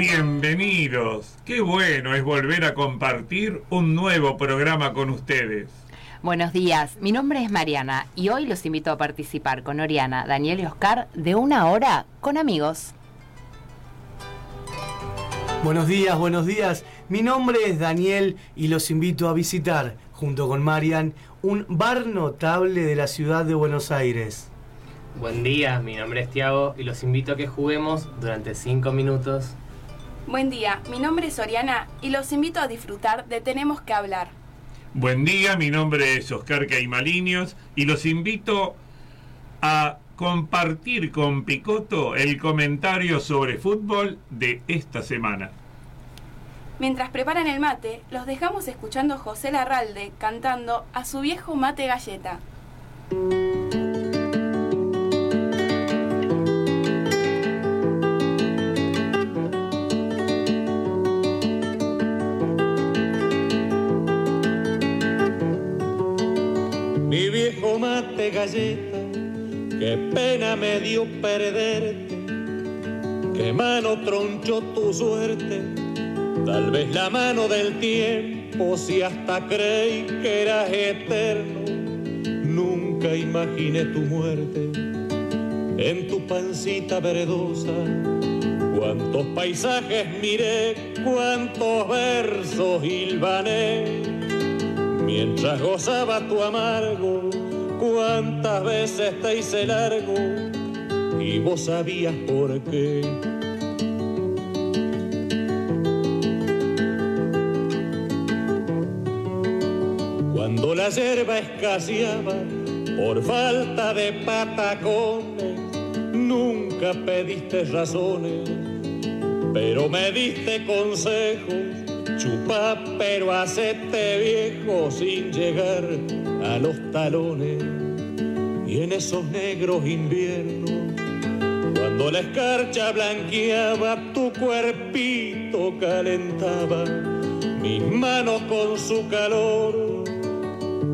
Bienvenidos. Qué bueno es volver a compartir un nuevo programa con ustedes. Buenos días, mi nombre es Mariana y hoy los invito a participar con Oriana, Daniel y Oscar de una hora con amigos. Buenos días, buenos días. Mi nombre es Daniel y los invito a visitar, junto con Marian, un bar notable de la ciudad de Buenos Aires. Buen día, mi nombre es Tiago y los invito a que juguemos durante 5 minutos. Buen día, mi nombre es Oriana y los invito a disfrutar de Tenemos que hablar. Buen día, mi nombre es Oscar Caimaliños y los invito a compartir con Picoto el comentario sobre fútbol de esta semana. Mientras preparan el mate, los dejamos escuchando a José Larralde cantando a su viejo mate galleta. Viejo mate galleta, qué pena me dio perderte, qué mano tronchó tu suerte, tal vez la mano del tiempo, si hasta creí que eras eterno, nunca imaginé tu muerte en tu pancita verdosa. Cuántos paisajes miré, cuántos versos hilvané Mientras gozaba tu amargo, cuántas veces te hice largo y vos sabías por qué. Cuando la hierba escaseaba por falta de patacones, nunca pediste razones, pero me diste consejos Chupa, pero hacete viejo sin llegar a los talones. Y en esos negros inviernos, cuando la escarcha blanqueaba, tu cuerpito calentaba mis manos con su calor,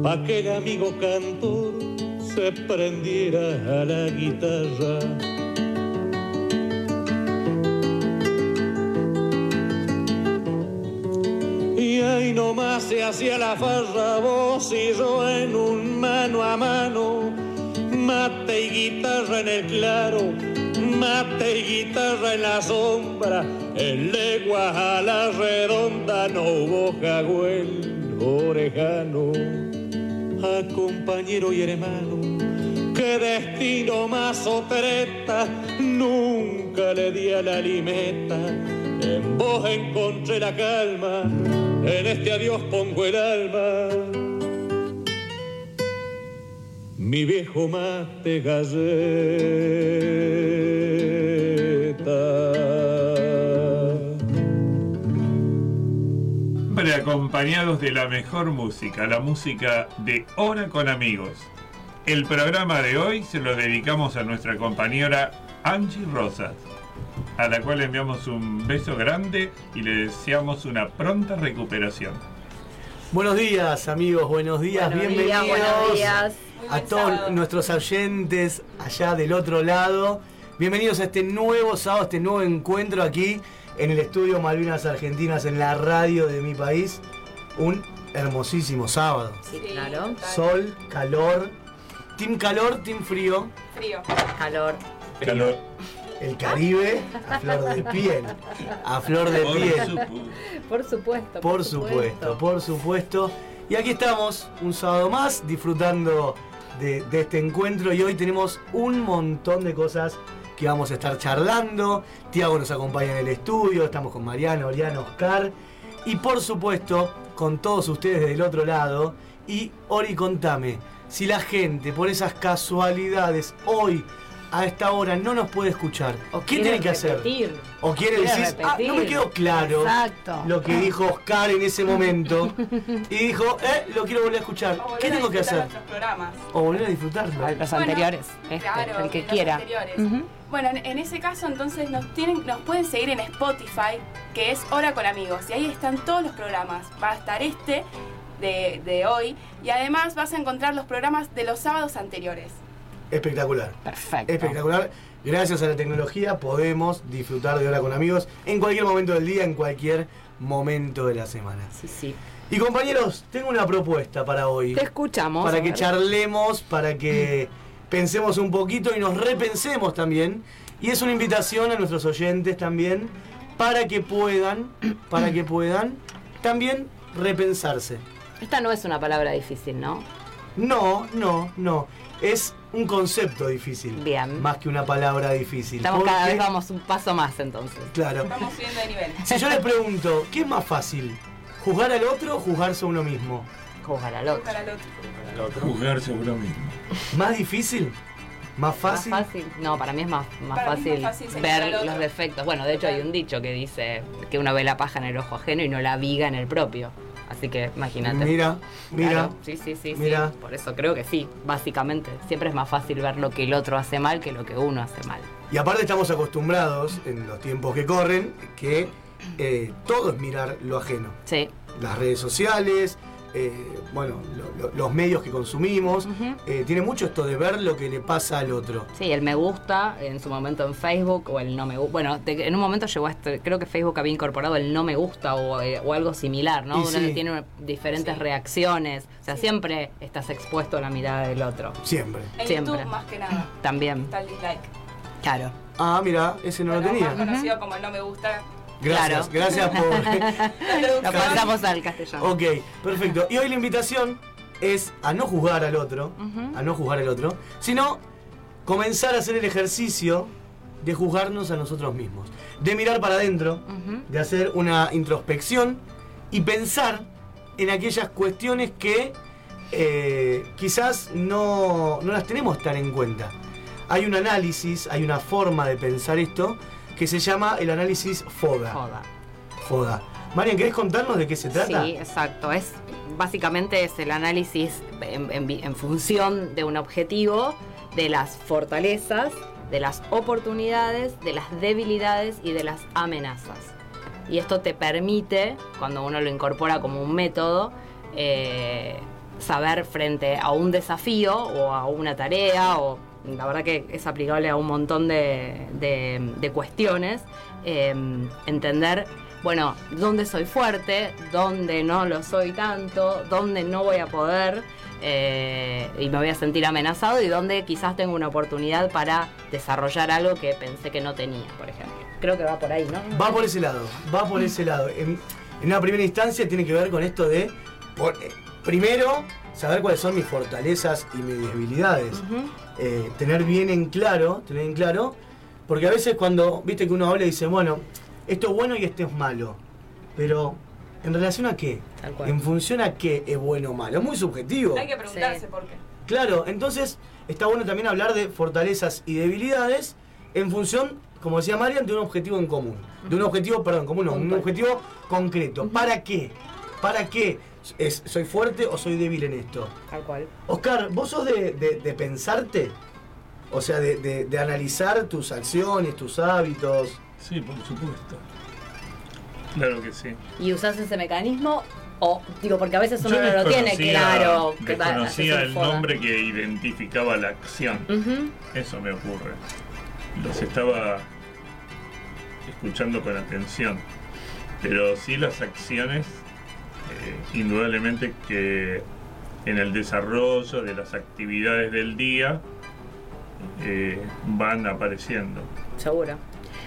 pa' que el amigo cantor se prendiera a la guitarra. Nomás se hacía la farra, vos y yo en un mano a mano, mate y guitarra en el claro, mate y guitarra en la sombra, en leguas a la redonda no hubo jagüel orejano, a compañero y hermano, qué destino más otreta, nunca le di a la limeta, en vos encontré la calma, en este adiós pongo el alma. Mi viejo mate galleta. Siempre acompañados de la mejor música, la música de Hora con Amigos. El programa de hoy se lo dedicamos a nuestra compañera Angie Rosas, a la cual le enviamos un beso grande y le deseamos una pronta recuperación. Buenos días, amigos, buenos días, Buenos días, bienvenidos buenos días. Muy a todos sábado. nuestros oyentes allá del otro lado. Bienvenidos a este nuevo sábado, este nuevo encuentro aquí en el estudio Malvinas Argentinas, en la radio de mi país. Un hermosísimo sábado. Sí, claro. Sol, calor, team calor, team frío. Frío. Calor. Calor. El Caribe a flor de piel. A flor de Por piel. Por supuesto. Por supuesto, por supuesto. Y aquí estamos, un sábado más, disfrutando de, de este encuentro. Y hoy tenemos un montón de cosas que vamos a estar charlando. Tiago nos acompaña en el estudio, estamos con Mariano, Oriano, Oscar. Y por supuesto, con todos ustedes del otro lado. Y Ori, contame, si la gente, por esas casualidades, hoy, a esta hora, no nos puede escuchar, O ¿qué tiene que hacer? repetir. O quiere decir, ah, no me quedó claro Exacto. lo que dijo Oscar en ese momento. Y dijo, eh, lo quiero volver a escuchar. ¿Qué tengo que hacer? O volver a disfrutarlo. Los Bueno, anteriores. Este, Claro, el que los quiera. anteriores. Bueno, en, en ese caso entonces nos tienen, nos pueden seguir en Spotify, que es Hora con Amigos, y ahí están todos los programas. Va a estar este de, de hoy, y además vas a encontrar los programas de los sábados anteriores. Espectacular. Perfecto. Espectacular. gracias a la tecnología podemos disfrutar de hora con amigos en cualquier momento del día, en cualquier momento de la semana. Sí, sí. Y compañeros, tengo una propuesta para hoy. Te escuchamos. para que charlemos, para que pensemos un poquito y nos repensemos también. Y es una invitación a nuestros oyentes también para que puedan, para que puedan también repensarse. Esta no es una palabra difícil, ¿no? No, no, no. Es un concepto difícil. Bien. Más que una palabra difícil. Estamos cada vez vamos un paso más entonces. Claro. Vamos subiendo de nivel. Si yo les pregunto, ¿qué es más fácil? ¿Juzgar al otro o juzgarse a uno mismo? Juzgar al otro. Otro. Al otro. Juzgar sobre lo mismo. ¿Más difícil? ¿Más fácil? ¿Más fácil? No, para mí es más, más Para mí es fácil, más fácil ver los defectos. Bueno, de hecho hay un dicho que dice que uno ve la paja en el ojo ajeno y no la viga en el propio. Así que imagínate. Mira, mira. Claro, sí, sí, sí, mira. sí. Por eso creo que sí, básicamente. Siempre es más fácil ver lo que el otro hace mal que lo que uno hace mal. Y aparte estamos acostumbrados en los tiempos que corren que eh, todo es mirar lo ajeno. Sí. Las redes sociales, eh, bueno, lo- lo- los medios que consumimos. Eh, tiene mucho esto de ver lo que le pasa al otro. Sí, el me gusta en su momento en Facebook o el no me gusta. Bueno, en un momento llegó a este, creo que Facebook había incorporado el no me gusta o, eh, o algo similar, ¿no? Y Uno sí. tiene diferentes Sí. reacciones. O sea, Sí. siempre estás expuesto a la mirada del otro. Siempre. En Siempre. YouTube más que nada. También. Está el dislike. Claro. Ah, mira, ese no lo tenía. Más conocido como el no me gusta. Gracias, Claro. gracias por. La Lo pasamos al castellano. ok, perfecto. Y hoy la invitación es a no juzgar al otro, a no juzgar al otro, sino comenzar a hacer el ejercicio de juzgarnos a nosotros mismos, de mirar para adentro, de hacer una introspección y pensar en aquellas cuestiones que eh, quizás no, no las tenemos tan en cuenta. Hay un análisis, hay una forma de pensar esto que se llama el análisis FODA. Joda. FODA. Marian, ¿querés contarnos de qué se trata? Sí, exacto. Es básicamente es el análisis en, en vi- en función de un objetivo, de las fortalezas, de las oportunidades, de las debilidades y de las amenazas. Y esto te permite, cuando uno lo incorpora como un método, eh, saber frente a un desafío o a una tarea, o la verdad que es aplicable a un montón de, de- cuestiones, eh, entender, bueno, dónde soy fuerte, dónde no lo soy tanto, dónde no voy a poder eh, y me voy a sentir amenazado y dónde quizás tengo una oportunidad para desarrollar algo que pensé que no tenía, por ejemplo. Creo que va por ahí, ¿no? Va por ese lado, va por ese lado. En, una primera instancia tiene que ver con esto de, primero, saber cuáles son mis fortalezas y mis debilidades. Eh, tener bien en claro, tener en claro, porque a veces cuando, viste que uno habla y dice, bueno, esto es bueno y esto es malo, pero ¿en relación a qué? Tal cual. ¿En función a qué es bueno o malo? Es muy subjetivo. Hay que preguntarse Sí. por qué. Claro, entonces está bueno también hablar de fortalezas y debilidades en función, como decía Marian, de un objetivo en común. De un objetivo, perdón, común, no, un objetivo concreto. ¿Para qué? ¿Para qué? Es, ¿Soy fuerte o soy débil en esto? Tal cual. Oscar, ¿vos sos de, de- de pensarte? O sea, de, de- de analizar tus acciones, tus hábitos. Sí, por supuesto. Claro que sí. ¿Y usás ese mecanismo? O, digo, porque a veces uno no lo tiene claro. que haces el foda. nombre que identificaba la acción. Eso me ocurre. Los estaba escuchando con atención. Pero sí las acciones, indudablemente que en el desarrollo de las actividades del día eh, van apareciendo. Seguro.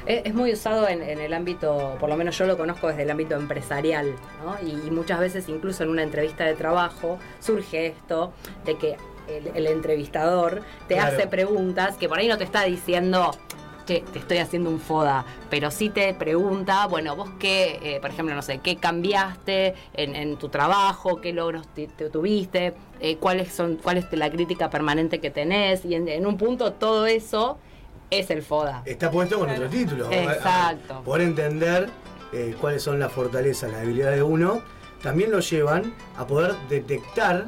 Es, es muy usado en, en el ámbito, por lo menos yo lo conozco desde el ámbito empresarial, ¿no? Y, y muchas veces incluso en una entrevista de trabajo surge esto de que el, el entrevistador te Claro. hace preguntas que por ahí no te está diciendo, che, te estoy haciendo un foda, pero sí te pregunta, bueno, vos qué, eh, por ejemplo, no sé, qué cambiaste en, en tu trabajo, qué logros te, te tuviste, eh, cuáles son, cuál es la crítica permanente que tenés, y en, en un punto todo eso es el foda. Está puesto con otro título. Exacto. Poder entender eh, cuáles son las fortalezas, las debilidades de uno, también lo llevan a poder detectar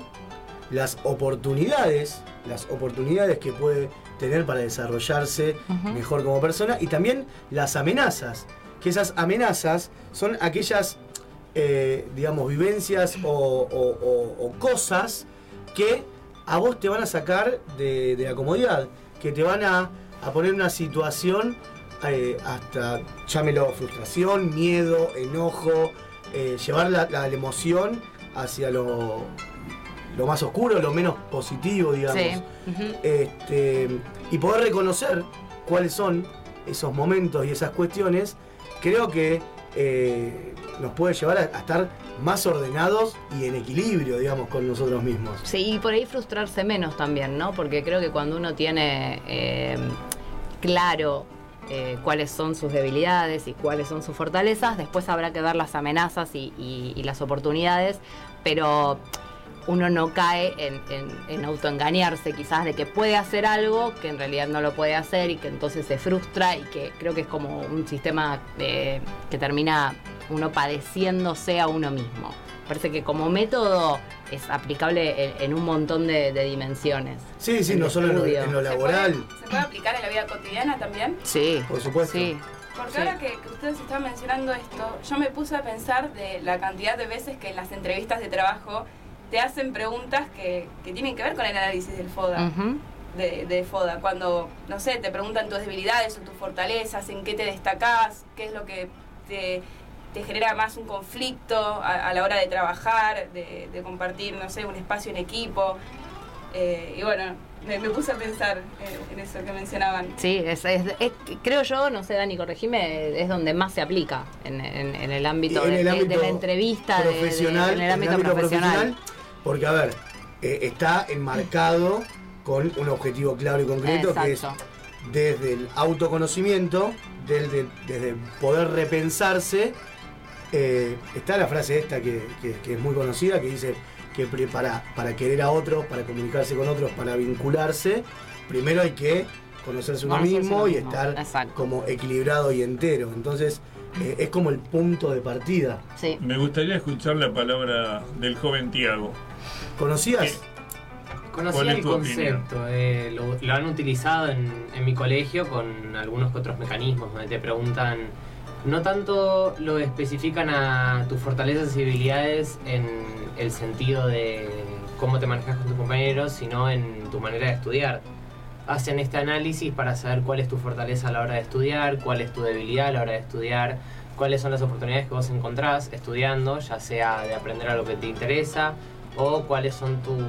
las oportunidades, las oportunidades que puede tener para desarrollarse mejor como persona y también las amenazas, que esas amenazas son aquellas, eh, digamos, vivencias o, o- o- o cosas que a vos te van a sacar de, de la comodidad, que te van a a poner una situación eh, hasta, llámelo, frustración, miedo, enojo, eh, llevar la, la emoción hacia lo, lo más oscuro, lo menos positivo, digamos. Sí. Este, y poder reconocer cuáles son esos momentos y esas cuestiones, creo que eh, nos puede llevar a, estar más ordenados y en equilibrio, digamos, con nosotros mismos. Sí, y por ahí frustrarse menos también, ¿no? Porque creo que cuando uno tiene eh, claro eh, cuáles son sus debilidades y cuáles son sus fortalezas, después habrá que ver las amenazas y las oportunidades, pero uno no cae en, en- en autoengañarse quizás de que puede hacer algo que en realidad no lo puede hacer y que entonces se frustra y que creo que es como un sistema eh, que termina uno padeciéndose a uno mismo. Parece que como método es aplicable en, en un montón de, de dimensiones. Sí, sí, no solo en lo, en lo ¿Se laboral, puede, ¿Se puede aplicar en la vida cotidiana también? Sí, por supuesto. sí. Porque Sí. ahora que, que ustedes estaban mencionando esto, yo me puse a pensar de la cantidad de veces que en las entrevistas de trabajo te hacen preguntas que, que tienen que ver con el análisis del FODA. Ujú. de, de FODA. Cuando, no sé, te preguntan tus debilidades o tus fortalezas, en qué te destacás, qué es lo que te, te genera más un conflicto a, a la hora de trabajar, de, de compartir, no sé, un espacio en equipo. Eh, y bueno, me, me puse a pensar en, en eso que mencionaban. Sí, es, es- es- creo yo, no sé, Dani, corregime, es donde más se aplica en, en- en el ámbito, en de, el ámbito de la entrevista, de- de- profesional, en el ámbito, profesional. Porque a ver, eh, está enmarcado con un objetivo claro y concreto que es desde el autoconocimiento, desde, desde poder repensarse. eh, está la frase esta que, que- que es muy conocida que dice que para, para querer a otros, para comunicarse con otros, para vincularse, primero hay que conocerse uno Conocerse mismo uno y mismo, estar exacto. como equilibrado y entero. Entonces eh, es como el punto de partida. Sí. Me gustaría escuchar la palabra del joven Tiago. ¿Conocías? Conocía ¿Cuál es el concepto, eh, lo, lo han utilizado en, en mi colegio con algunos otros mecanismos donde te preguntan, no tanto lo especifican a tus fortalezas y debilidades en el sentido de cómo te manejas con tus compañeros, sino en tu manera de estudiar. Hacen este análisis para saber cuál es tu fortaleza a la hora de estudiar, cuál es tu debilidad a la hora de estudiar, cuáles son las oportunidades que vos encontrás estudiando, ya sea de aprender a lo que te interesa o cuáles son tus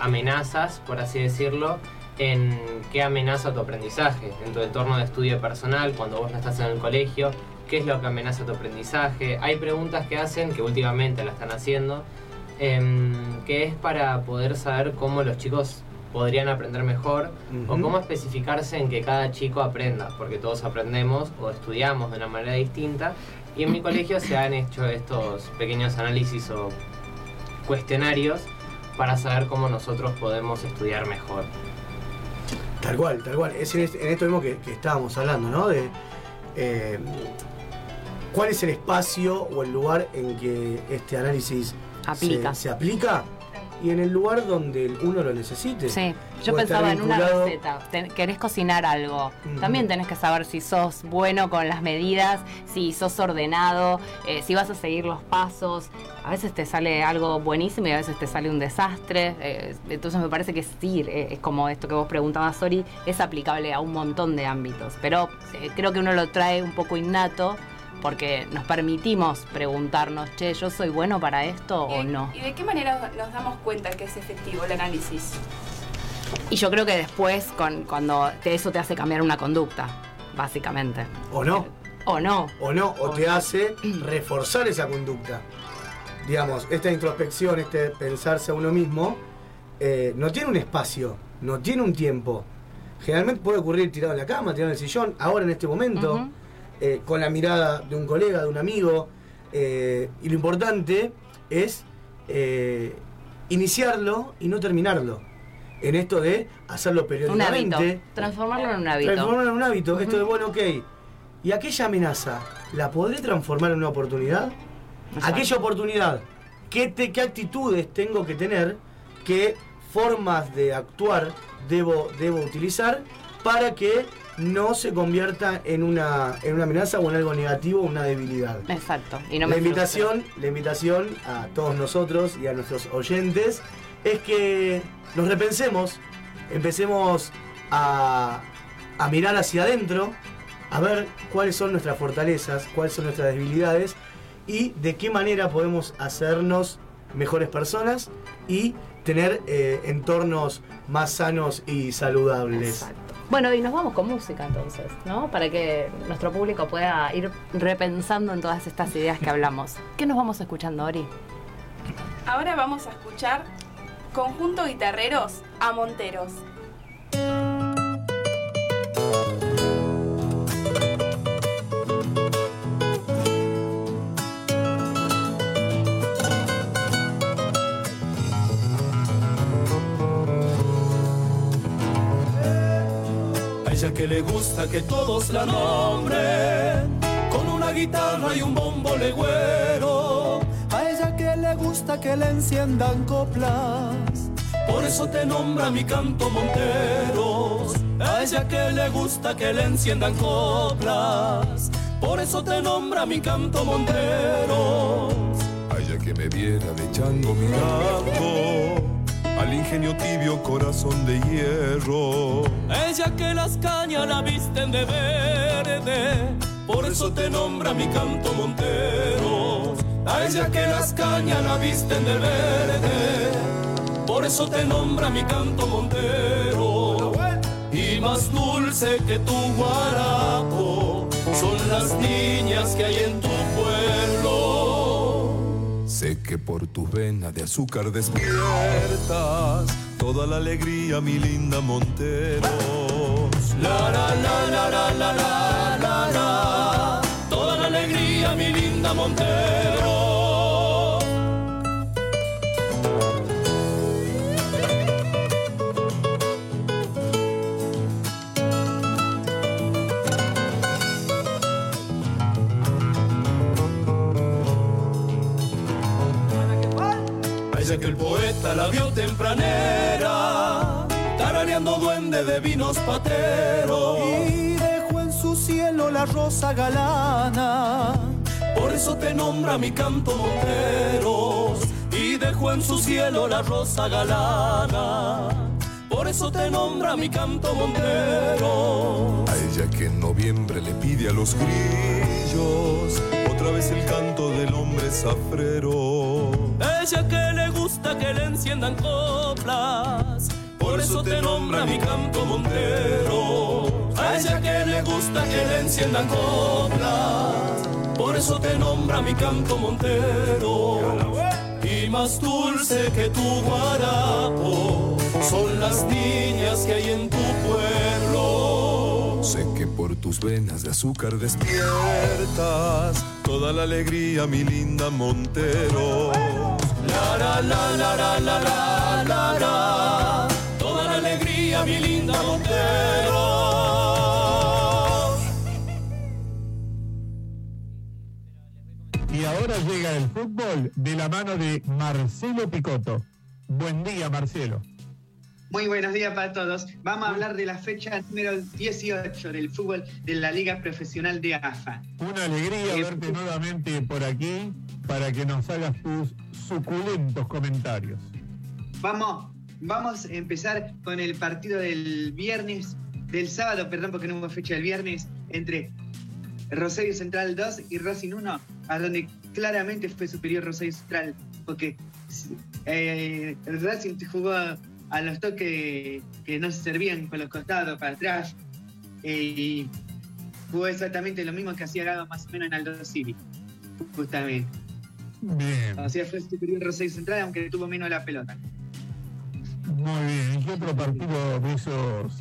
amenazas, por así decirlo, en qué amenaza tu aprendizaje, en tu entorno de estudio personal, cuando vos no estás en el colegio, qué es lo que amenaza tu aprendizaje. Hay preguntas que hacen, que últimamente la están haciendo, em, que es para poder saber cómo los chicos podrían aprender mejor o cómo especificarse en que cada chico aprenda, porque todos aprendemos o estudiamos de una manera distinta. Y en mi colegio se han hecho estos pequeños análisis o cuestionarios para saber cómo nosotros podemos estudiar mejor. Tal cual, tal cual. Es en, este- en esto mismo que, que estábamos hablando, ¿no? De eh, cuál es el espacio o el lugar en que este análisis Aplica. Se, se aplica y en el lugar donde uno lo necesite. Sí, yo Puede pensaba en una receta. Ten- querés cocinar algo. Ujú. También tenés que saber si sos bueno con las medidas, si sos ordenado, eh, si vas a seguir los pasos. A veces te sale algo buenísimo y a veces te sale un desastre. eh, entonces me parece que sí, eh, es como esto que vos preguntabas, Sori, es aplicable a un montón de ámbitos. Pero creo que uno lo trae un poco innato porque nos permitimos preguntarnos, che, ¿yo soy bueno para esto o ¿Y, no? ¿Y de qué manera nos damos cuenta que es efectivo el análisis? Y yo creo que después, con, cuando te- eso te hace cambiar una conducta, básicamente. O no, O no. o no, o te hace reforzar esa conducta. Digamos, esta introspección, este pensarse a uno mismo, eh, no tiene un espacio, no tiene un tiempo. Generalmente puede ocurrir tirado en la cama, tirado en el sillón, ahora en este momento. Eh, con la mirada de un colega, de un amigo. eh, y lo importante es eh, iniciarlo y no terminarlo. En esto de hacerlo Un periódicamente. hábito. Transformarlo en un hábito. Transformarlo en un hábito. Esto de, bueno, ok. ¿Y aquella amenaza la podré transformar en una oportunidad? Exacto. Aquella oportunidad, ¿qué, te- ¿qué actitudes tengo que tener? ¿Qué formas de actuar debo, debo utilizar para que no se convierta en una, en una amenaza o en algo negativo o una debilidad? Exacto. Y no la frustre. invitación, la invitación a todos nosotros y a nuestros oyentes es que nos repensemos, empecemos a, a mirar hacia adentro, a ver cuáles son nuestras fortalezas, cuáles son nuestras debilidades y de qué manera podemos hacernos mejores personas y tener eh, entornos más sanos y saludables. Exacto. Bueno, y nos vamos con música entonces, ¿no? Para que nuestro público pueda ir repensando en todas estas ideas que hablamos. ¿Qué nos vamos escuchando, Ori? Ahora vamos a escuchar Conjunto Guitarreros a Monteros. Le gusta que todos la nombren con una guitarra y un bombo legüero. A ella que le gusta que le enciendan coplas. Por eso te nombra mi canto Monteros. A ella que le gusta que le enciendan coplas. Por eso te nombra mi canto Monteros. A ella que me viera de chango mirando ingenio tibio corazón de hierro. Ella que las cañas la visten de verde, por eso te nombra mi canto Monteros. A ella que las cañas la visten de verde, por eso te nombra mi canto Montero. Y más dulce que tu guarapo son las niñas que hay en tu que por tus venas de azúcar despiertas toda la alegría, mi linda Monteros. La la la la la la la la, toda la alegría, mi linda Monteros. A ella que el poeta la vio tempranera, tarareando duende de vinos pateros. Y dejó en su cielo la rosa galana, por eso te nombra mi canto Monteros. Y dejó en su cielo la rosa galana, por eso te nombra mi canto Montero. A ella que en noviembre le pide a los grillos otra vez el canto del hombre zafrero. A ella que le gusta que le enciendan coplas, por eso te nombra mi canto Montero. A ella que le gusta que le enciendan coplas, por eso te nombra mi canto Montero. Y más dulce que tu guarapo son las niñas que hay en tu pueblo. Sé que por tus venas de azúcar despiertas toda la alegría, mi linda Montero. La la la la la la la la la Toda la alegría, mi linda Montero. Y ahora llega el fútbol de la mano de Marcelo Picotto. Buen día, Marcelo. Muy buenos días para todos. Vamos a hablar de la fecha número 18 del fútbol de la Liga Profesional de AFA. Una alegría Eh, verte nuevamente por aquí para que nos hagas tus suculentos comentarios. Vamos, vamos a empezar con el partido del viernes, del sábado, perdón, porque no hubo fecha del viernes, entre Rosario Central 2 y Racing 1, a donde claramente fue superior Rosario Central, porque eh, Racing jugó a los toques que no se servían con los costados para atrás eh, y jugó exactamente lo mismo que hacía Gago más o menos en Aldo City, justamente. Bien, sea, fue superior Rosario Central, aunque tuvo menos la pelota. muy bien. ¿Y qué otro partido de esos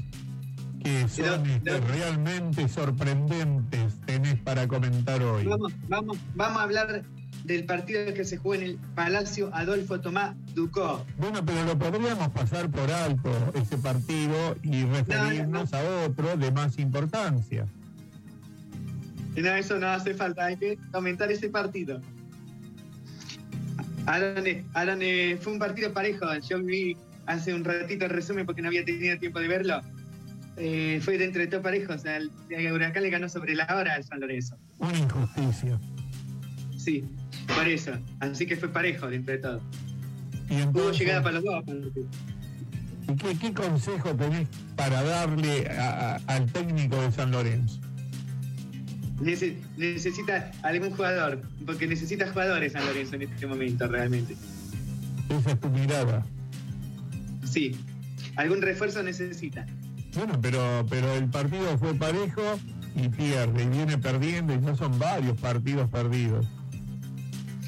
que son este, realmente sorprendentes tenés para comentar hoy? Vamos, vamos, vamos a hablar del partido que se jugó en el Palacio Adolfo Tomás Ducó. Bueno, pero lo podríamos pasar por alto ese partido y referirnos a otro de más importancia. No, eso no hace falta, hay que comentar ese partido. A donde, a donde fue un partido parejo, yo vi hace un ratito el resumen porque no había tenido tiempo de verlo. Eh, fue dentro de todo parejo, o sea, el, el Huracán le ganó sobre la hora al San Lorenzo. Una injusticia. Sí, por eso. Así que fue parejo dentro de todo. Hubo llegada para los dos. ¿Y qué, qué consejo tenés para darle a- a- al técnico de San Lorenzo? Nece- necesita algún jugador, porque necesita jugadores San Lorenzo en este momento realmente. Esa es tu mirada. Sí, algún refuerzo necesita. Bueno, pero, pero el partido fue parejo y pierde, y viene perdiendo, y ya son varios partidos perdidos.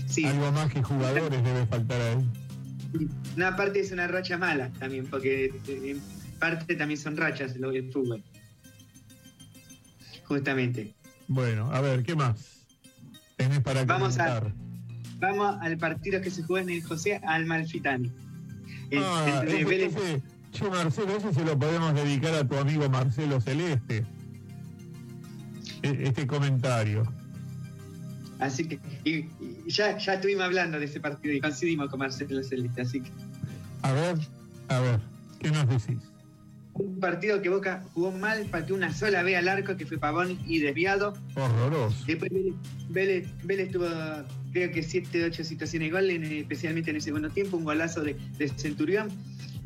Sí. Algo más que jugadores debe faltar ahí. Una parte es una racha mala también, porque eh, en parte también son rachas lo del fútbol. Justamente. Bueno, a ver, ¿qué más tenés para Vamos a- comentar? Vamos al partido que se jugó en el José Almalfitani. Ah, entre ese, Vélez- ese- che, Marcelo, ese se lo podemos dedicar a tu amigo Marcelo Celeste. E- Este comentario. Así que y, y ya, ya estuvimos hablando de ese partido y coincidimos con Marcelo Celeste. Así que A ver, a ver, ¿qué nos decís? Un partido que Boca jugó mal, pateó una sola vez al arco que fue Pavón y desviado. Horroroso. Después Vélez, Vélez, Vélez tuvo creo que 7 8 situaciones de gol, en- especialmente en el segundo tiempo, un golazo de, de Centurión.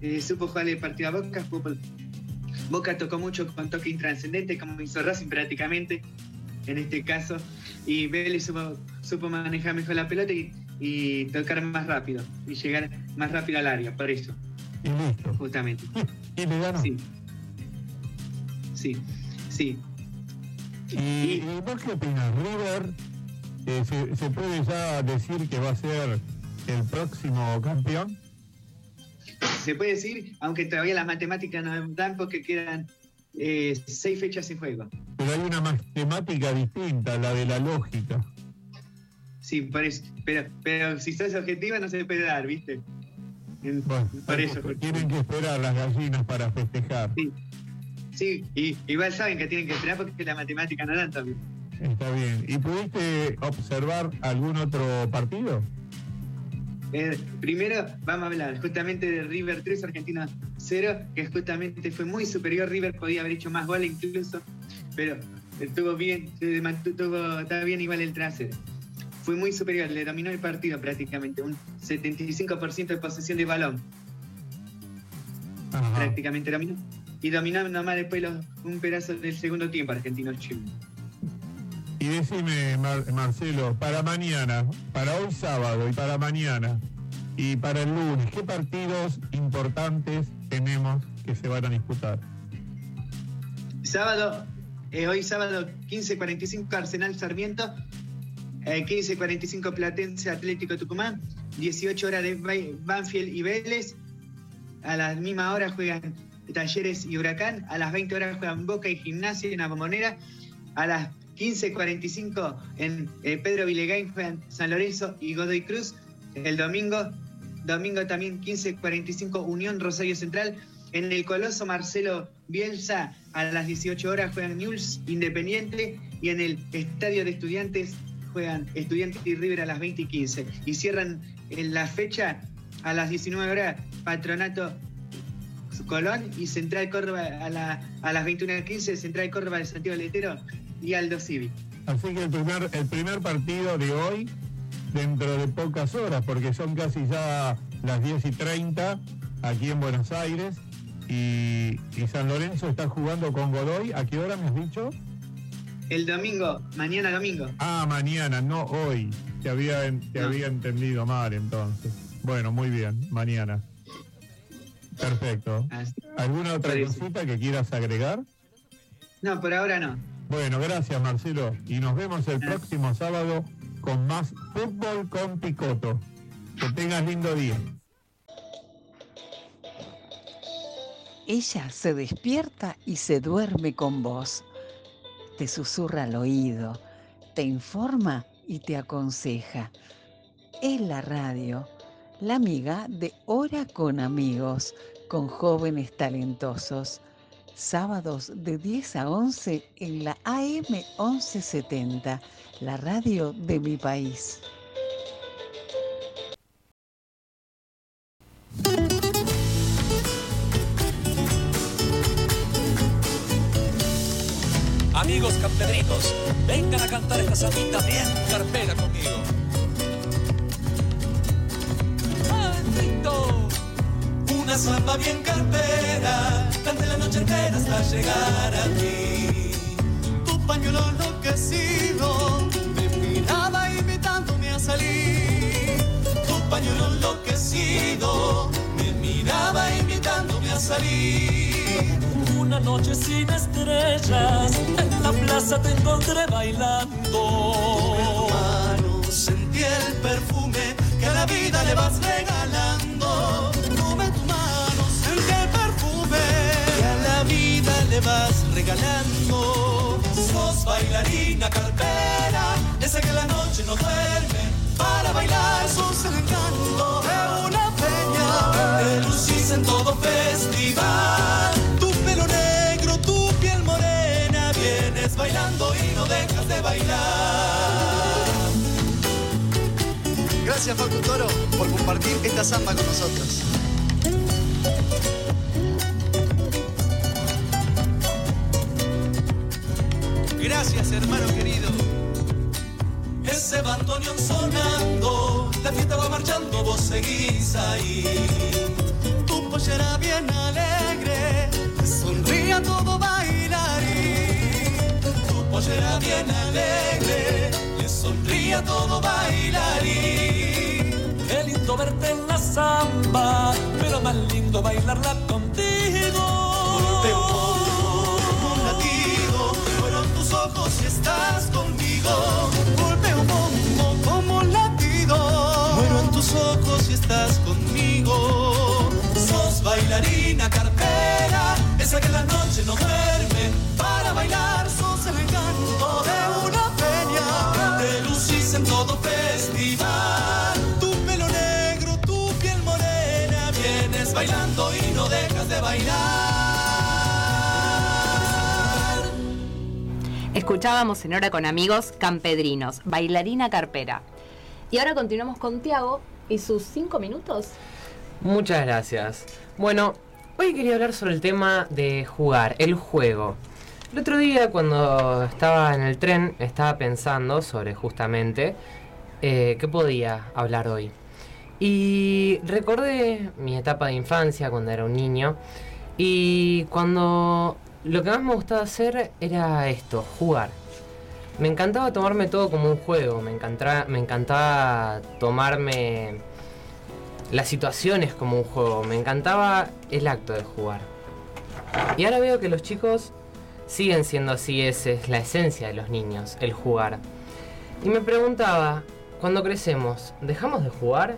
Eh, supo jugar el partido a Boca, jugó por- Boca tocó mucho con toque intranscendente, como hizo Racing prácticamente, en este caso. Y Vélez supo, supo manejar mejor la pelota y, y tocar más rápido, y llegar más rápido al área, por eso, Y listo. justamente. Y le ganó. Sí. Sí, sí. ¿Y, y vos qué opinas? ¿River eh, se, se puede ya decir que va a ser el próximo campeón? Se puede decir, aunque todavía las matemáticas no dan porque quedan eh, seis fechas en juego. Pero hay una matemática distinta, la de la lógica. Sí, por eso. Pero, pero si sos objetiva no se puede dar, ¿viste? En- por eso. Tienen que esperar las gallinas para festejar. Sí, sí y, igual saben que tienen que esperar porque la matemática no dan también. Está bien. ¿Y pudiste observar algún otro partido? Eh, primero vamos a hablar justamente de River 3, Argentina 0, que justamente fue muy superior. River podía haber hecho más goles incluso, pero estuvo bien, se mantuvo, estaba bien igual el trasero. Fue muy superior, le dominó el partido prácticamente, un 75% de posesión de balón. Prácticamente dominó. Y dominó nomás después los- un pedazo del segundo tiempo argentino Chile. Y decime, Mar- Marcelo, para mañana, para hoy sábado y para mañana y para el lunes, ¿qué partidos importantes tenemos que se van a disputar? Sábado, eh, hoy sábado 15.45 Arsenal Sarmiento, eh, 15.45 Platense Atlético Tucumán, 18 horas de Ba- Banfield y Vélez, a la misma hora juegan Talleres y Huracán, a las 20 horas juegan Boca y Gimnasia en la Bombonera, a las 15.45 en eh, Pedro Vilegain juegan San Lorenzo y Godoy Cruz, el domingo, domingo también 15.45 Unión Rosario Central, en el Coloso Marcelo Bielsa. A las 18 horas juegan News Independiente. Y en el Estadio de Estudiantes juegan Estudiantes y River a las 20 y 15. Y cierran en la fecha a las 19 horas Patronato Colón y Central Córdoba a, la- a las 21 y 15 Central Córdoba de Santiago del Estero y Aldo Civi. Así que el primer, el primer partido de hoy, dentro de pocas horas, porque son casi ya las 10 y 30 aquí en Buenos Aires, y San Lorenzo está jugando con Godoy. ¿A qué hora me has dicho? El domingo, mañana domingo. Ah, mañana, no hoy. Te había, te No. había entendido mal entonces. Bueno, muy bien, mañana. Perfecto. ¿Alguna otra Parece. cosita que quieras agregar? No, por ahora no. Bueno, gracias Marcelo. Y nos vemos el próximo sábado con más fútbol con Picoto. Que tengas lindo día. Ella se despierta y se duerme con vos. Te susurra al oído, te informa y te aconseja. Es la radio, la amiga de Hora con amigos, con jóvenes talentosos. Sábados de 10 a 11 en la AM 1170, la radio de mi país. Amigos campedrinos, vengan a cantar esta sambita bien carpera conmigo. Maldito, una samba bien cartera, cante la noche entera hasta llegar a ti. Tu pañuelo enloquecido me miraba invitándome a salir. Tu pañuelo enloquecido me miraba invitándome a salir. Una noche sin estrellas, en la plaza te encontré bailando. mano sentí el perfume que a la vida le vas regalando. Tuve tu mano, sentí el perfume que a la vida le vas regalando. Sos bailarina cartera, esa que la noche no duerme para bailar. Sos el encanto de una peña, te lucís en todo festival. Bailando y no dejas de bailar. Gracias Facu Toro por compartir esta samba con nosotros. Gracias, hermano querido. Ese bandoneón sonando, la fiesta va marchando, vos seguís ahí. Tu pollera bien alegre, sonríe todo bailarín. Pollera bien alegre, le sonríe a todo bailarín. Qué lindo verte en la samba, pero más lindo bailarla contigo. Golpeo un latido, fueron tus ojos y estás conmigo. Golpeo un como un latido, muero en tus ojos y estás conmigo. Sos bailarina cartera, esa que en la noche no duerme para bailar. De bailar. Escuchábamos en Hora con Amigos Campedrinos, bailarina carpera. Y ahora continuamos con Tiago y sus cinco minutos. Muchas gracias. Bueno, hoy quería hablar sobre el tema de jugar, el juego. El otro día cuando estaba en el tren estaba pensando sobre justamente eh, qué podía hablar hoy. Y recordé mi etapa de infancia cuando era un niño y cuando lo que más me gustaba hacer era esto, jugar. Me encantaba tomarme todo como un juego, me encantaba, me encantaba tomarme las situaciones como un juego, me encantaba el acto de jugar. Y ahora veo que los chicos siguen siendo así, esa es la esencia de los niños, el jugar. Y me preguntaba, cuando crecemos, ¿dejamos de jugar?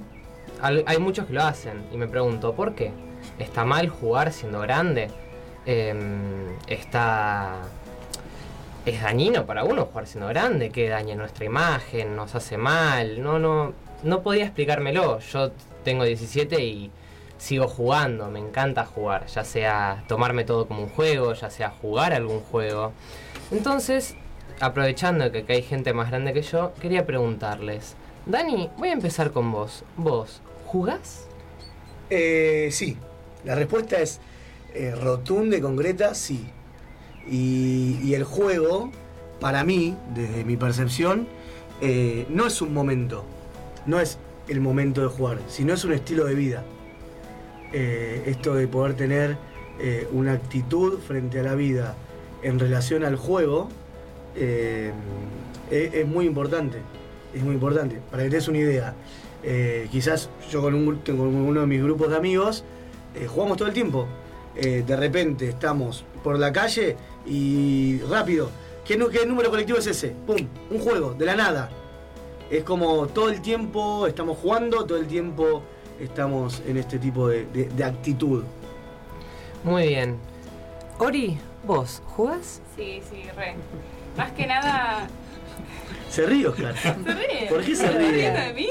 Hay muchos que lo hacen y me pregunto, ¿por qué? ¿Está mal jugar siendo grande? Em, ¿Está... ¿Es dañino para uno jugar siendo grande? ¿Que daña nuestra imagen? ¿Nos hace mal? No, no, no podía explicármelo. Yo tengo 17 y sigo jugando, me encanta jugar, ya sea tomarme todo como un juego, ya sea jugar algún juego. Entonces, aprovechando que hay gente más grande que yo, quería preguntarles, Dani, voy a empezar con vos. ¿Vos jugás? Eh, sí, la respuesta es eh, rotunda y concreta, sí. Y, el juego, para mí, desde mi percepción, eh, no es un momento, no es el momento de jugar, sino es un estilo de vida. Esto de poder tener una actitud frente a la vida en relación al juego es, es muy importante. Es muy importante. Para que te des una idea, eh, quizás yo con, un, con uno de mis grupos de amigos eh, jugamos todo el tiempo. Eh, de repente estamos por la calle y rápido. ¿Qué, qué número colectivo es ese? ¡Pum! Un juego, de la nada. Es como todo el tiempo estamos jugando, todo el tiempo estamos en este tipo de, de- de actitud. Muy bien. Ori, ¿vos jugás? Sí, sí, re. Más que nada. Se ríe, Oscar. ¿Se ríe? ¿Por qué se ¿Está ríe? riendo de mí?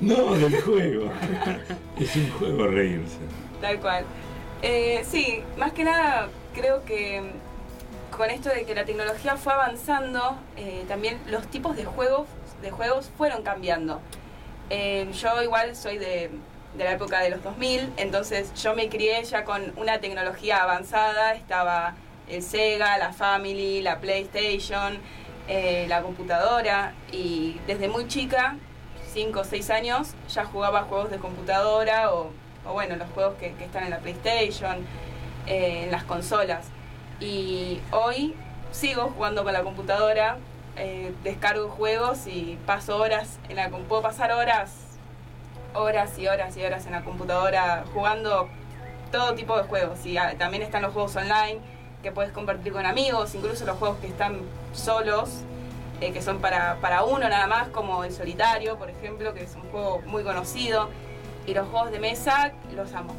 No, del juego. es un juego reírse. Tal cual. Eh, sí, más que nada creo que con esto de que la tecnología fue avanzando, eh, también los tipos de juegos, de juegos fueron cambiando. Eh, yo igual soy de, de la época de los 2000, entonces yo me crié ya con una tecnología avanzada, estaba el Sega, la Family, la PlayStation, eh, la computadora y desde muy chica, 5 o 6 años, ya jugaba juegos de computadora o, o bueno, los juegos que, que están en la PlayStation, eh, en las consolas. Y hoy sigo jugando con la computadora, eh, descargo juegos y paso horas en la puedo pasar horas, horas y horas y horas en la computadora jugando todo tipo de juegos. Y ah, también están los juegos online que puedes compartir con amigos, incluso los juegos que están solos, eh, que son para, para uno nada más, como el solitario, por ejemplo, que es un juego muy conocido. Y los juegos de mesa los amo.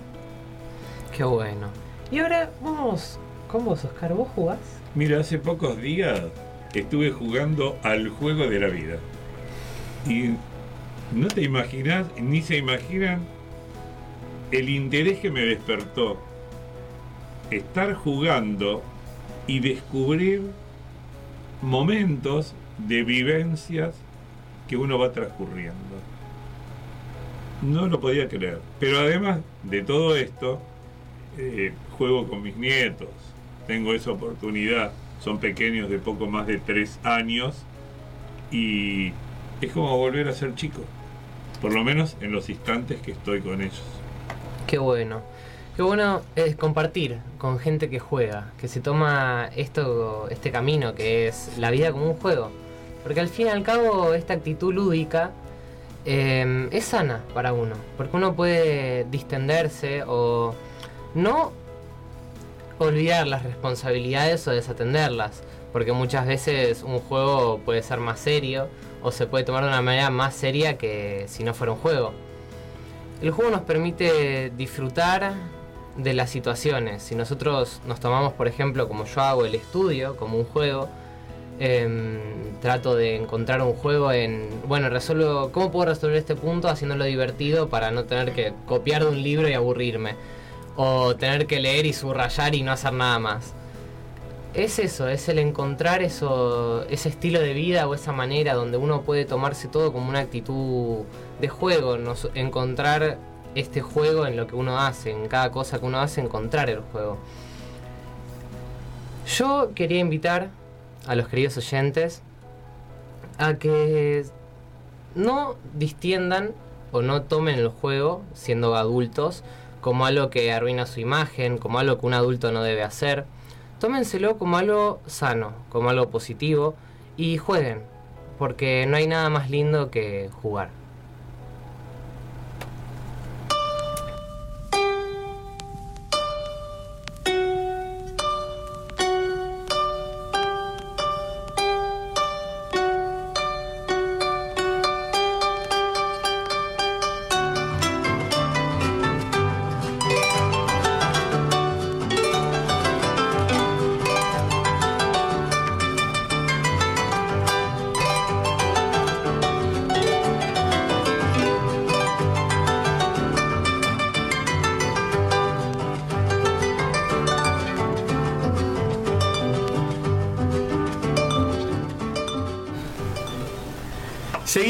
Qué bueno. Y ahora vamos con vos, Oscar. ¿Vos jugás? Mira, hace pocos días estuve jugando al juego de la vida. Y no te imaginas, ni se imaginan el interés que me despertó estar jugando y descubrir momentos de vivencias que uno va transcurriendo. No lo podía creer. Pero además de todo esto, eh, juego con mis nietos. Tengo esa oportunidad. Son pequeños de poco más de tres años. Y es como volver a ser chico. Por lo menos en los instantes que estoy con ellos. Qué bueno. Qué bueno es compartir con gente que juega, que se toma esto, este camino que es la vida como un juego. Porque al fin y al cabo esta actitud lúdica eh, es sana para uno. Porque uno puede distenderse o no olvidar las responsabilidades o desatenderlas. Porque muchas veces un juego puede ser más serio o se puede tomar de una manera más seria que si no fuera un juego. El juego nos permite disfrutar de las situaciones. Si nosotros nos tomamos, por ejemplo, como yo hago el estudio, como un juego, em, trato de encontrar un juego en, bueno, resuelvo, ¿cómo puedo resolver este punto haciéndolo divertido para no tener que copiar de un libro y aburrirme? O tener que leer y subrayar y no hacer nada más. Es eso, es el encontrar eso, ese estilo de vida o esa manera donde uno puede tomarse todo como una actitud de juego, encontrar este juego en lo que uno hace, en cada cosa que uno hace, encontrar el juego. Yo quería invitar a los queridos oyentes a que no distiendan o no tomen el juego siendo adultos como algo que arruina su imagen, como algo que un adulto no debe hacer. Tómenselo como algo sano, como algo positivo y jueguen, porque no hay nada más lindo que jugar.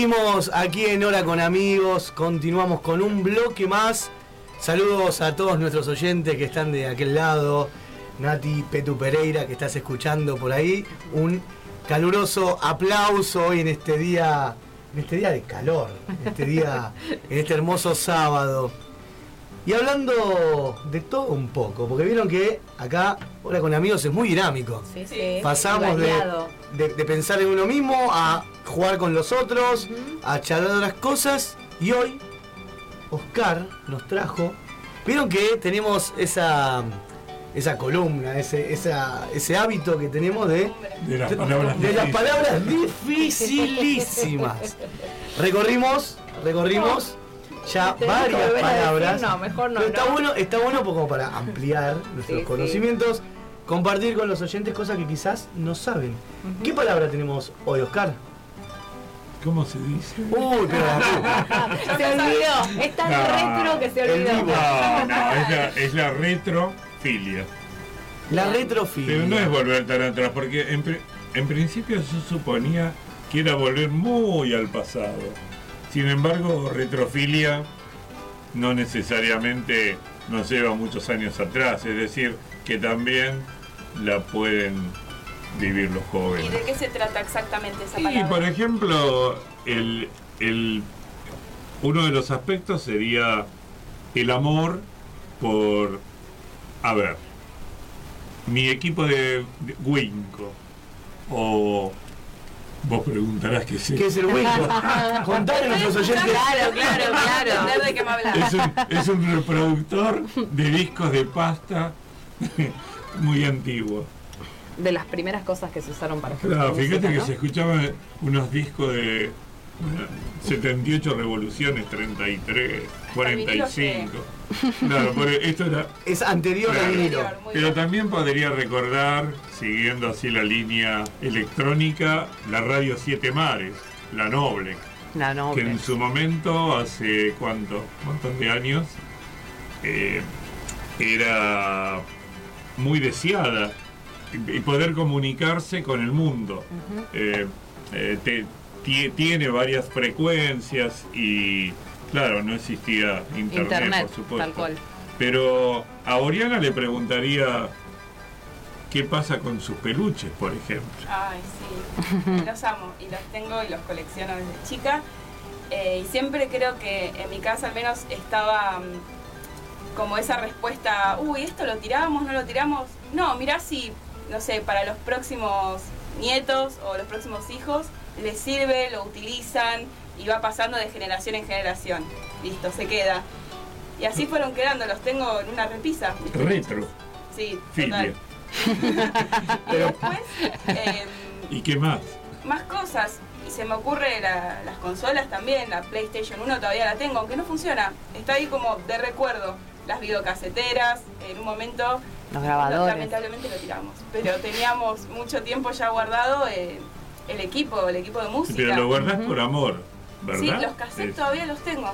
Seguimos aquí en Hora con Amigos, continuamos con un bloque más. Saludos a todos nuestros oyentes que están de aquel lado. Nati Petu Pereira, que estás escuchando por ahí. Un caluroso aplauso hoy en este día, en este día de calor, en este día, en este hermoso sábado. Y hablando de todo un poco, porque vieron que acá, Hora con Amigos es muy dinámico. Sí, sí. Pasamos de. De- de pensar en uno mismo a jugar con los otros, a charlar de otras cosas. Y hoy, Oscar nos trajo. Vieron que tenemos esa, esa columna, ese, esa- ese hábito que tenemos de, De las palabras de las difíciles. palabras dificilísimas. Recorrimos, recorrimos ya varias decir, palabras. no, mejor no, Pero está ¿no? bueno, está bueno como para ampliar nuestros Sí, sí. Compartir con los oyentes cosas que quizás no saben. ¿Qué palabra tenemos hoy, Oscar? ¿Cómo se dice? Uy, pero Se olvidó. Es tan No, retro que se olvidó. No, no, es la, es la retrofilia. la retrofilia. Pero no es volver tan atrás, porque en, pri- en principio yo suponía que era volver muy al pasado. Sin embargo, retrofilia no necesariamente nos lleva muchos años atrás, es decir, que también la pueden vivir los ¿Y jóvenes. de qué se trata exactamente esa Y palabra? por ejemplo, el, el- uno de los aspectos sería el amor por, a ver, mi equipo de, de Winco, o vos preguntarás qué es ¿Qué es el Winco? Contale a nuestros oyentes. Claro, claro, claro. De qué me. Es un, es un reproductor de discos de pasta muy antiguo. De las primeras cosas que se usaron para escuchar Claro, fíjate música, que ¿no? se escuchaban unos discos de bueno, 78 revoluciones, 33, 45. Claro, por esto era. Es anterior al Claro. vinilo. Pero también podría recordar, siguiendo así la línea electrónica, la radio Siete Mares, la Noble, La que noble. en su momento, hace cuánto, montón de años, eh, era muy deseada y poder comunicarse con el mundo. Eh, eh, te- tie- tiene varias frecuencias y, claro, no existía internet, Internet, por supuesto. tal cual. Pero a Oriana le preguntaría qué pasa con sus peluches, por ejemplo. Ay, sí. Los amo y los tengo y los colecciono desde chica. Eh, y siempre creo que en mi casa al menos estaba mm, como esa respuesta, uy, ¿esto lo tiramos, no lo tiramos? No, mirá si, no sé, para los próximos nietos o los próximos hijos les sirve, lo utilizan y va pasando de generación en generación. Listo, se queda. Y así fueron quedando, los tengo en una repisa. Retro. Sí, total. Y después, em, ¿Y qué más? más cosas. Y se me ocurre la- las consolas también, la PlayStation 1 todavía la tengo, aunque no funciona. Está ahí como de recuerdo. Las videocaseteras, en un momento... Los grabadores. Lamentablemente lo tiramos. Pero teníamos mucho tiempo ya guardado eh, el equipo, el equipo de música. Pero lo guardás por amor, ¿verdad? Sí, los cassettes Es- todavía los tengo.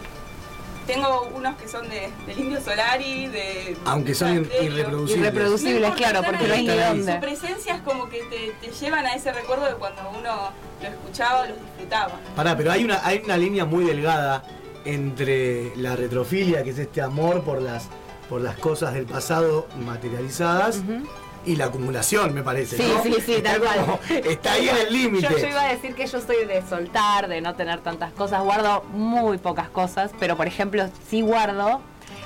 Tengo unos que son de, del Indio Solari, de... Aunque son irreproducibles. Irreproducibles, No claro, porque no hay dónde. Su presencia es como que te, te llevan a ese recuerdo de cuando uno lo escuchaba o los disfrutaba. Pará, pero hay una, hay una línea muy delgada entre la retrofilia, que es este amor por las, por las cosas del pasado materializadas, y la acumulación, me parece. Sí, ¿no? sí, sí, Está tal cual. está ahí en el límite. Yo, yo iba a decir que yo soy de soltar, de no tener tantas cosas. Guardo muy pocas cosas, pero por ejemplo, sí guardo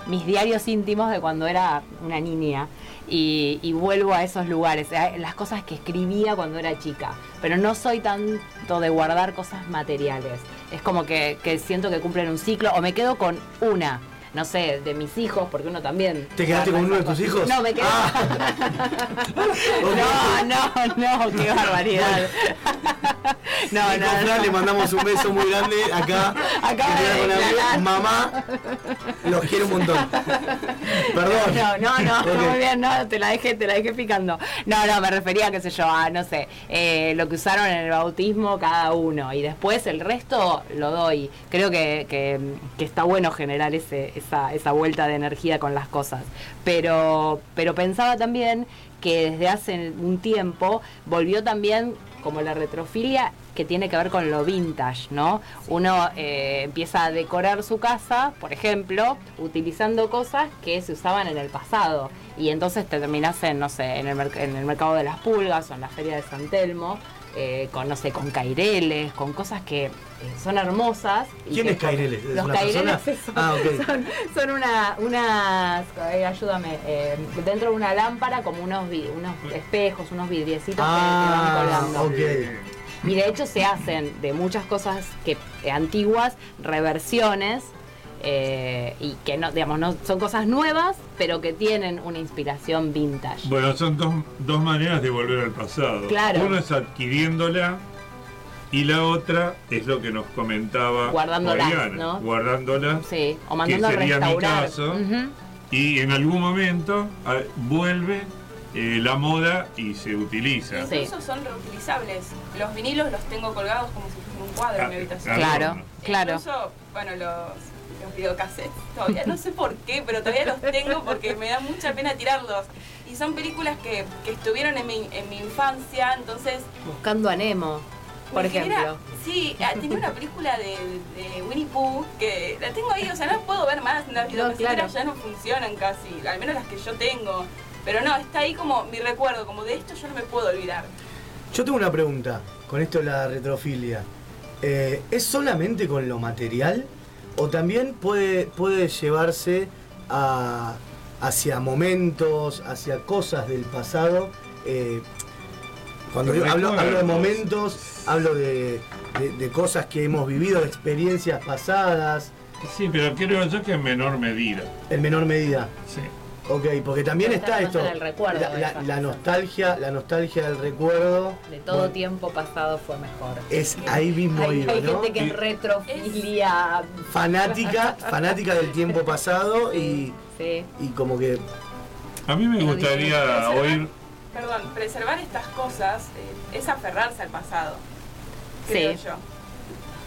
mis diarios íntimos de cuando era una niña. Y, vuelvo a esos lugares, a las cosas que escribía cuando era chica. Pero no soy tanto de guardar cosas materiales. Es como que, que siento que cumplen un ciclo o me quedo con una. No sé, de mis hijos, porque uno también. ¿Te quedaste con uno de tus hijos? Ah. No, me quedé. No, no, no, qué barbaridad. No, no, no. le mandamos un beso muy grande acá. Que de. Mamá, los quiero un montón. Perdón. No, no, no, muy bien, no, te la dejé, te la dejé picando. No, no, me refería, qué sé yo, a, no sé, eh, lo que usaron en el bautismo cada uno. Y después el resto lo doy. Creo que, que- que está bueno generar ese, esa, esa vuelta de energía con las cosas. Pero, pero pensaba también que desde hace un tiempo volvió también como la retrofilia que tiene que ver con lo vintage, ¿no? Uno eh, empieza a decorar su casa, por ejemplo, utilizando cosas que se usaban en el pasado. Y entonces te terminás en, no sé, en el, en el mercado de las pulgas o en la feria de San Telmo, eh, con, no sé, con caireles, con cosas que eh, son hermosas. y ¿Quién que- es Caireles? ¿Es Los una caireles son, Ah, ok. son, son una, unas, eh, ayúdame, eh, dentro de una lámpara como unos, unos espejos, unos vidriecitos que- que, Ah, van colgando. Y de hecho se hacen de muchas cosas que eh, antiguas, reversiones, eh, y que no, digamos, no son cosas nuevas, pero que tienen una inspiración vintage. Bueno, son dos, dos maneras de volver al pasado. Claro. Uno es adquiriéndola y la otra es lo que nos comentaba Guardándolas, Oriana, ¿no? guardándolas. Sí, o mandando a que sería mi restaurar. caso. Y en algún momento a- vuelve eh, la moda y se utiliza. Incluso son reutilizables. Los vinilos los tengo colgados como si fuera un cuadro en mi habitación. Claro, claro. Incluso, bueno, los, los videocassettes, todavía no sé por qué, pero todavía los tengo porque me da mucha pena tirarlos. Y son películas que, que estuvieron en mi, en mi infancia, entonces... Buscando a Nemo, por ejemplo. sí, ah, tenía una película de, de Winnie Pooh que la tengo ahí, o sea, no puedo ver más. Las videocaseteras claro. ya no funcionan casi, al menos las que yo tengo. Pero no, está ahí como mi recuerdo, como de esto yo no me puedo olvidar. Yo tengo una pregunta con esto de la retrofilia. Eh, ¿Es solamente con lo material? ¿O también puede, puede llevarse a- hacia momentos, hacia cosas del pasado. eh, cuando yo hablo, hablo de momentos, hablo de, de- de cosas que hemos vivido, de experiencias pasadas, Sí, pero creo yo que en menor medida. en menor medida. Sí. Ok, porque también está está esto, el recuerdo la, nostalgia, la nostalgia del recuerdo. De todo Bueno, tiempo pasado fue mejor. Es ahí mismo Hay, iba, hay ¿no? gente que es retrofilia. Fanática, fanática del tiempo pasado y, Sí. y como que A mí me gustaría oír. Perdón, preservar estas cosas eh, es aferrarse al pasado. Creo Sí. yo.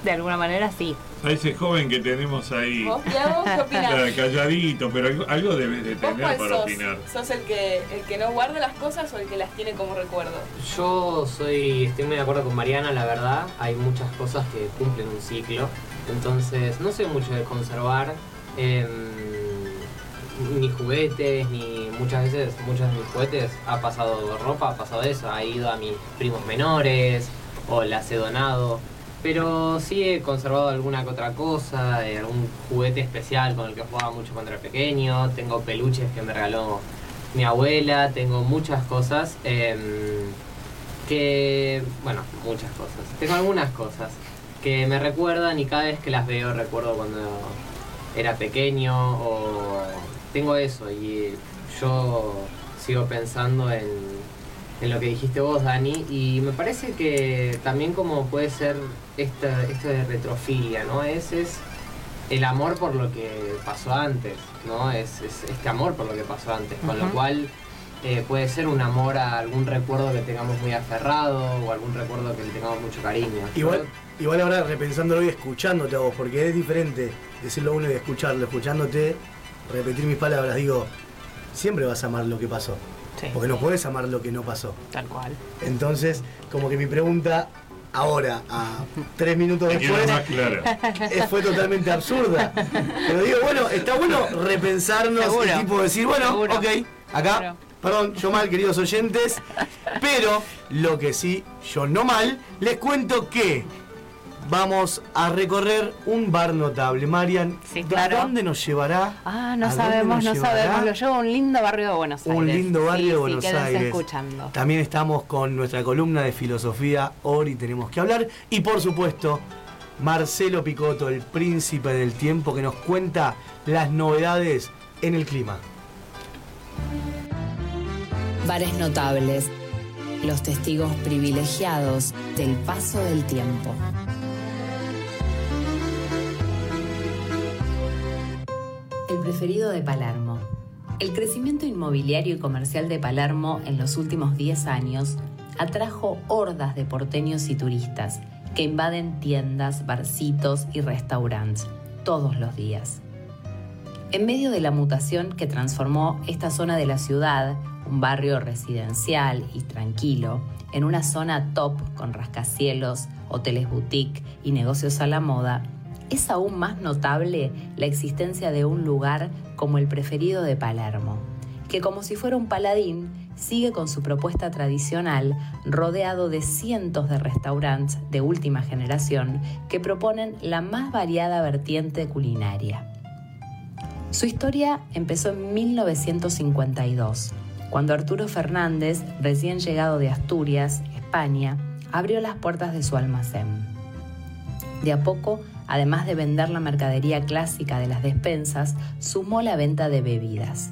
De alguna manera sí. A ese joven que tenemos ahí. ¿Vos, Tiago, qué opinás? Calladito, pero algo, algo debes de ¿Vos tener cuál para sos? opinar. ¿Sos el que, el que no guarda las cosas o el que las tiene como recuerdo? Yo soy, estoy muy de acuerdo con Mariana, la verdad. Hay muchas cosas que cumplen un ciclo. Entonces, no soy mucho de conservar em, ni juguetes, ni muchas veces, muchos de mis juguetes ha pasado ropa, ha pasado eso. Ha ido a mis primos menores o las he donado. Pero sí he conservado alguna que otra cosa, eh, algún juguete especial con el que jugaba mucho cuando era pequeño. Tengo peluches que me regaló mi abuela, tengo muchas cosas. em, que, bueno, muchas cosas. Tengo algunas cosas que me recuerdan y cada vez que las veo recuerdo cuando era pequeño o tengo eso y yo sigo pensando en, en lo que dijiste vos, Dani, y me parece que también como puede ser esta, esto de retrofilia, ¿no? Es, es el amor por lo que pasó antes, ¿no? Es, es este amor por lo que pasó antes, con lo cual eh, puede ser un amor a algún recuerdo que tengamos muy aferrado o algún recuerdo que le tengamos mucho cariño. Igual, igual ahora repensándolo y escuchándote a vos, porque es diferente decirlo uno y escucharlo, escuchándote, repetir mis palabras, digo, siempre vas a amar lo que pasó. Porque no puedes amar lo que no pasó. Tal cual. Entonces, como que mi pregunta ahora, a tres minutos después, eh, fue totalmente absurda. Pero digo, bueno, está bueno repensarnos Seguro. y tipo decir, bueno, Seguro. ok, acá, Seguro. perdón, yo mal, queridos oyentes, pero lo que sí, yo no mal, les cuento que vamos a recorrer un bar notable. Marian, Sí, ¿a claro. dónde nos llevará? Ah, no ¿A dónde sabemos, no llevará? sabemos. Lo llevo a un lindo barrio de Buenos Aires. Un lindo barrio Sí, de sí, Buenos quédense Aires. escuchando. También estamos con nuestra columna de filosofía, Ori tenemos que hablar. Y por supuesto, Marcelo Picotto, el príncipe del tiempo, que nos cuenta las novedades en el clima. Bares notables, los testigos privilegiados del paso del tiempo. El preferido de Palermo. El crecimiento inmobiliario y comercial de Palermo en los últimos 10 años atrajo hordas de porteños y turistas que invaden tiendas, barcitos y restaurantes todos los días. En medio de la mutación que transformó esta zona de la ciudad, un barrio residencial y tranquilo, en una zona top con rascacielos, hoteles boutique y negocios a la moda, es aún más notable la existencia de un lugar como el preferido de Palermo, que como si fuera un paladín sigue con su propuesta tradicional rodeado de cientos de restaurantes de última generación que proponen la más variada vertiente culinaria. Su historia empezó en 1952, cuando Arturo Fernández, recién llegado de Asturias, España, abrió las puertas de su almacén. De a poco, además de vender la mercadería clásica de las despensas, sumó la venta de bebidas.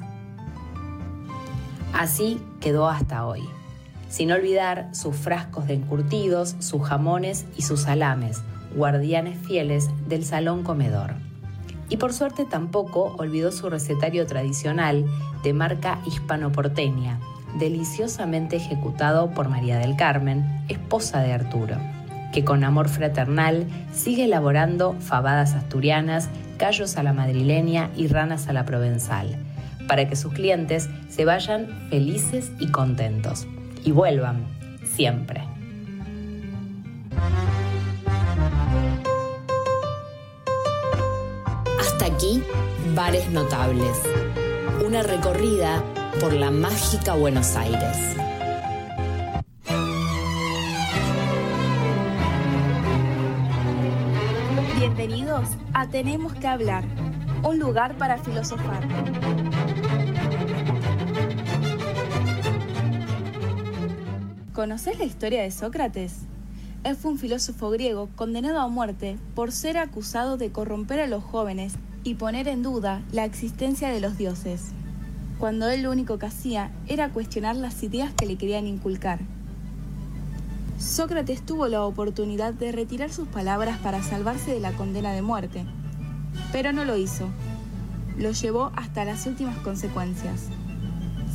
Así quedó hasta hoy, sin olvidar sus frascos de encurtidos, sus jamones y sus salames, guardianes fieles del salón comedor. Y por suerte tampoco olvidó su recetario tradicional de marca hispano-porteña, deliciosamente ejecutado por María del Carmen, esposa de Arturo, que con amor fraternal sigue elaborando fabadas asturianas, callos a la madrileña y ranas a la provenzal, para que sus clientes se vayan felices y contentos, y vuelvan siempre. Hasta aquí, Bares Notables. Una recorrida por la mágica Buenos Aires. A Tenemos que hablar. Un lugar para filosofar. ¿Conoces la historia de Sócrates? Él fue un filósofo griego condenado a muerte por ser acusado de corromper a los jóvenes y poner en duda la existencia de los dioses, cuando él lo único que hacía era cuestionar las ideas que le querían inculcar. Sócrates tuvo la oportunidad de retirar sus palabras para salvarse de la condena de muerte, pero no lo hizo. Lo llevó hasta las últimas consecuencias.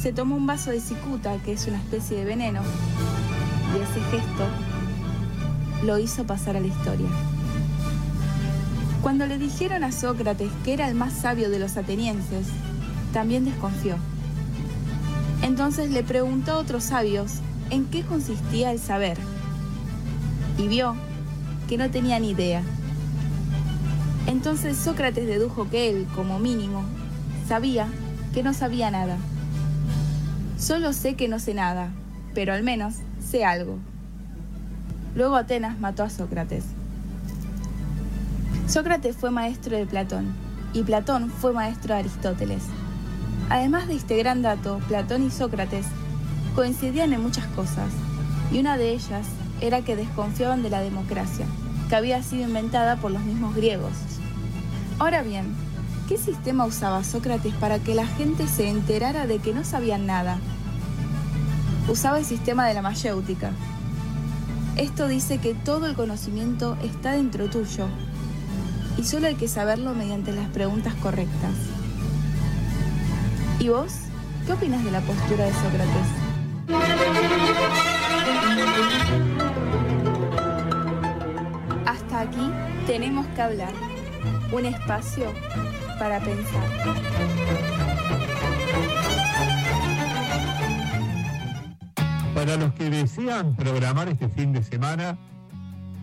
Se tomó un vaso de cicuta, que es una especie de veneno, y ese gesto lo hizo pasar a la historia. Cuando le dijeron a Sócrates que era el más sabio de los atenienses, también desconfió. Entonces le preguntó a otros sabios en qué consistía el saber y vio que no tenía ni idea. Entonces Sócrates dedujo que él, como mínimo, sabía que no sabía nada. Solo sé que no sé nada, pero al menos sé algo. Luego Atenas mató a Sócrates. Sócrates fue maestro de Platón y Platón fue maestro de Aristóteles. Además de este gran dato, Platón y Sócrates coincidían en muchas cosas, y una de ellas era que desconfiaban de la democracia, que había sido inventada por los mismos griegos. Ahora bien, ¿qué sistema usaba Sócrates para que la gente se enterara de que no sabían nada? Usaba el sistema de la mayéutica. Esto dice que todo el conocimiento está dentro tuyo y solo hay que saberlo mediante las preguntas correctas. ¿Y vos? ¿Qué opinas de la postura de Sócrates? Tenemos que hablar. Un espacio para pensar. Para los que desean programar este fin de semana,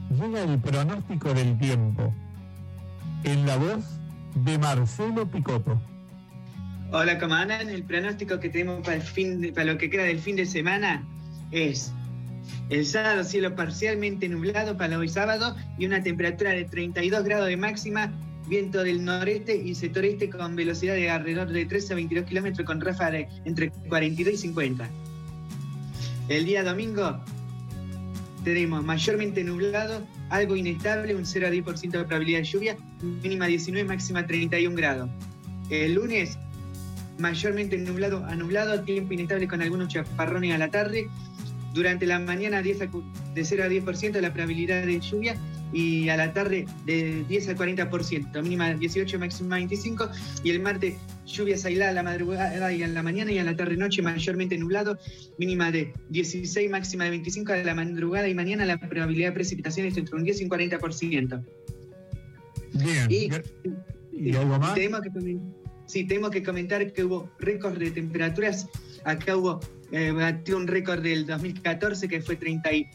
llega el pronóstico del tiempo en la voz de Marcelo Picotto. Hola, ¿cómo andan? El pronóstico que tenemos para, el fin de- para lo que queda del fin de semana es el sábado cielo parcialmente nublado para hoy sábado y una temperatura de 32 grados de máxima, viento del noreste y sectoreste con velocidad de alrededor de 13 a 22 kilómetros con ráfagas entre 42 y 50. El día domingo tenemos mayormente nublado, algo inestable, un 0 a 10% de probabilidad de lluvia, mínima 19, máxima 31 grados. El lunes, mayormente nublado a nublado, tiempo inestable con algunos chaparrones a la tarde. Durante la mañana 10 a cu- de 0 a 10% la probabilidad de lluvia y a la tarde de 10 a 40%, mínima 18, máxima 25. Y el martes lluvias aisladas a la madrugada y a la mañana y a la tarde-noche mayormente nublado, mínima de 16, máxima de 25 a la madrugada y mañana la probabilidad de precipitaciones entre un 10 y un 40%. Bien. Y, ¿Y algo más? Tenemos que, sí, tenemos que comentar que hubo récord de temperaturas. Acá hubo, eh, batió un récord del 2014 que fue 30 y-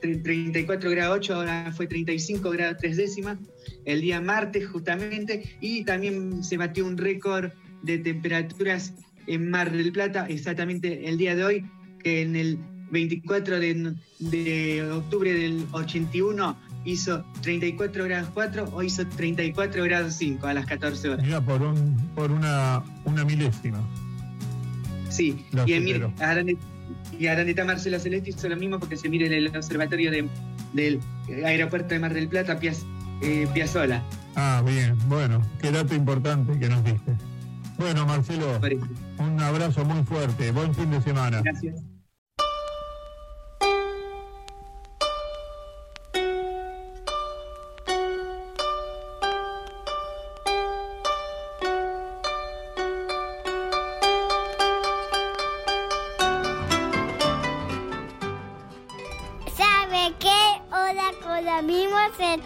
tre- 34 grados 8, ahora fue 35 grados 3 décimas, el día martes justamente, y también se batió un récord de temperaturas en Mar del Plata, exactamente el día de hoy, que en el 24 de, de octubre del 81 hizo 34 grados 4 o hizo 34 grados 5 a las 14 horas. Mira, por, un, por una milésima. Sí, y Araneta, y Araneta Marcelo Celeste hizo lo mismo porque se mira en el observatorio de- del aeropuerto de Mar del Plata, Piaz, eh, Piazzola. Ah, bien. Bueno, qué dato importante que nos diste. Bueno, Marcelo, un abrazo muy fuerte. Buen fin de semana. Gracias.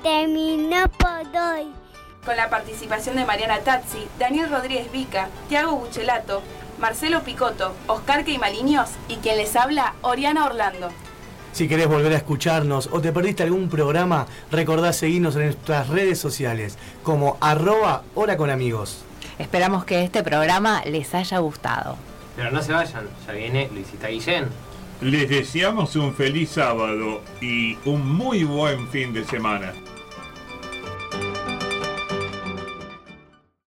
Terminó por hoy. Con la participación de Mariana Tazzi, Daniel Rodríguez Vica, Tiago Buchelato, Marcelo Picotto, Oscar Queimaliños y quien les habla, Oriana Orlando. Si querés volver a escucharnos o te perdiste algún programa, recordá seguirnos en nuestras redes sociales como arroba hora con amigos. Esperamos que este programa les haya gustado. Pero no se vayan, ya viene Luisita Guillén. Les deseamos un feliz sábado y un muy buen fin de semana.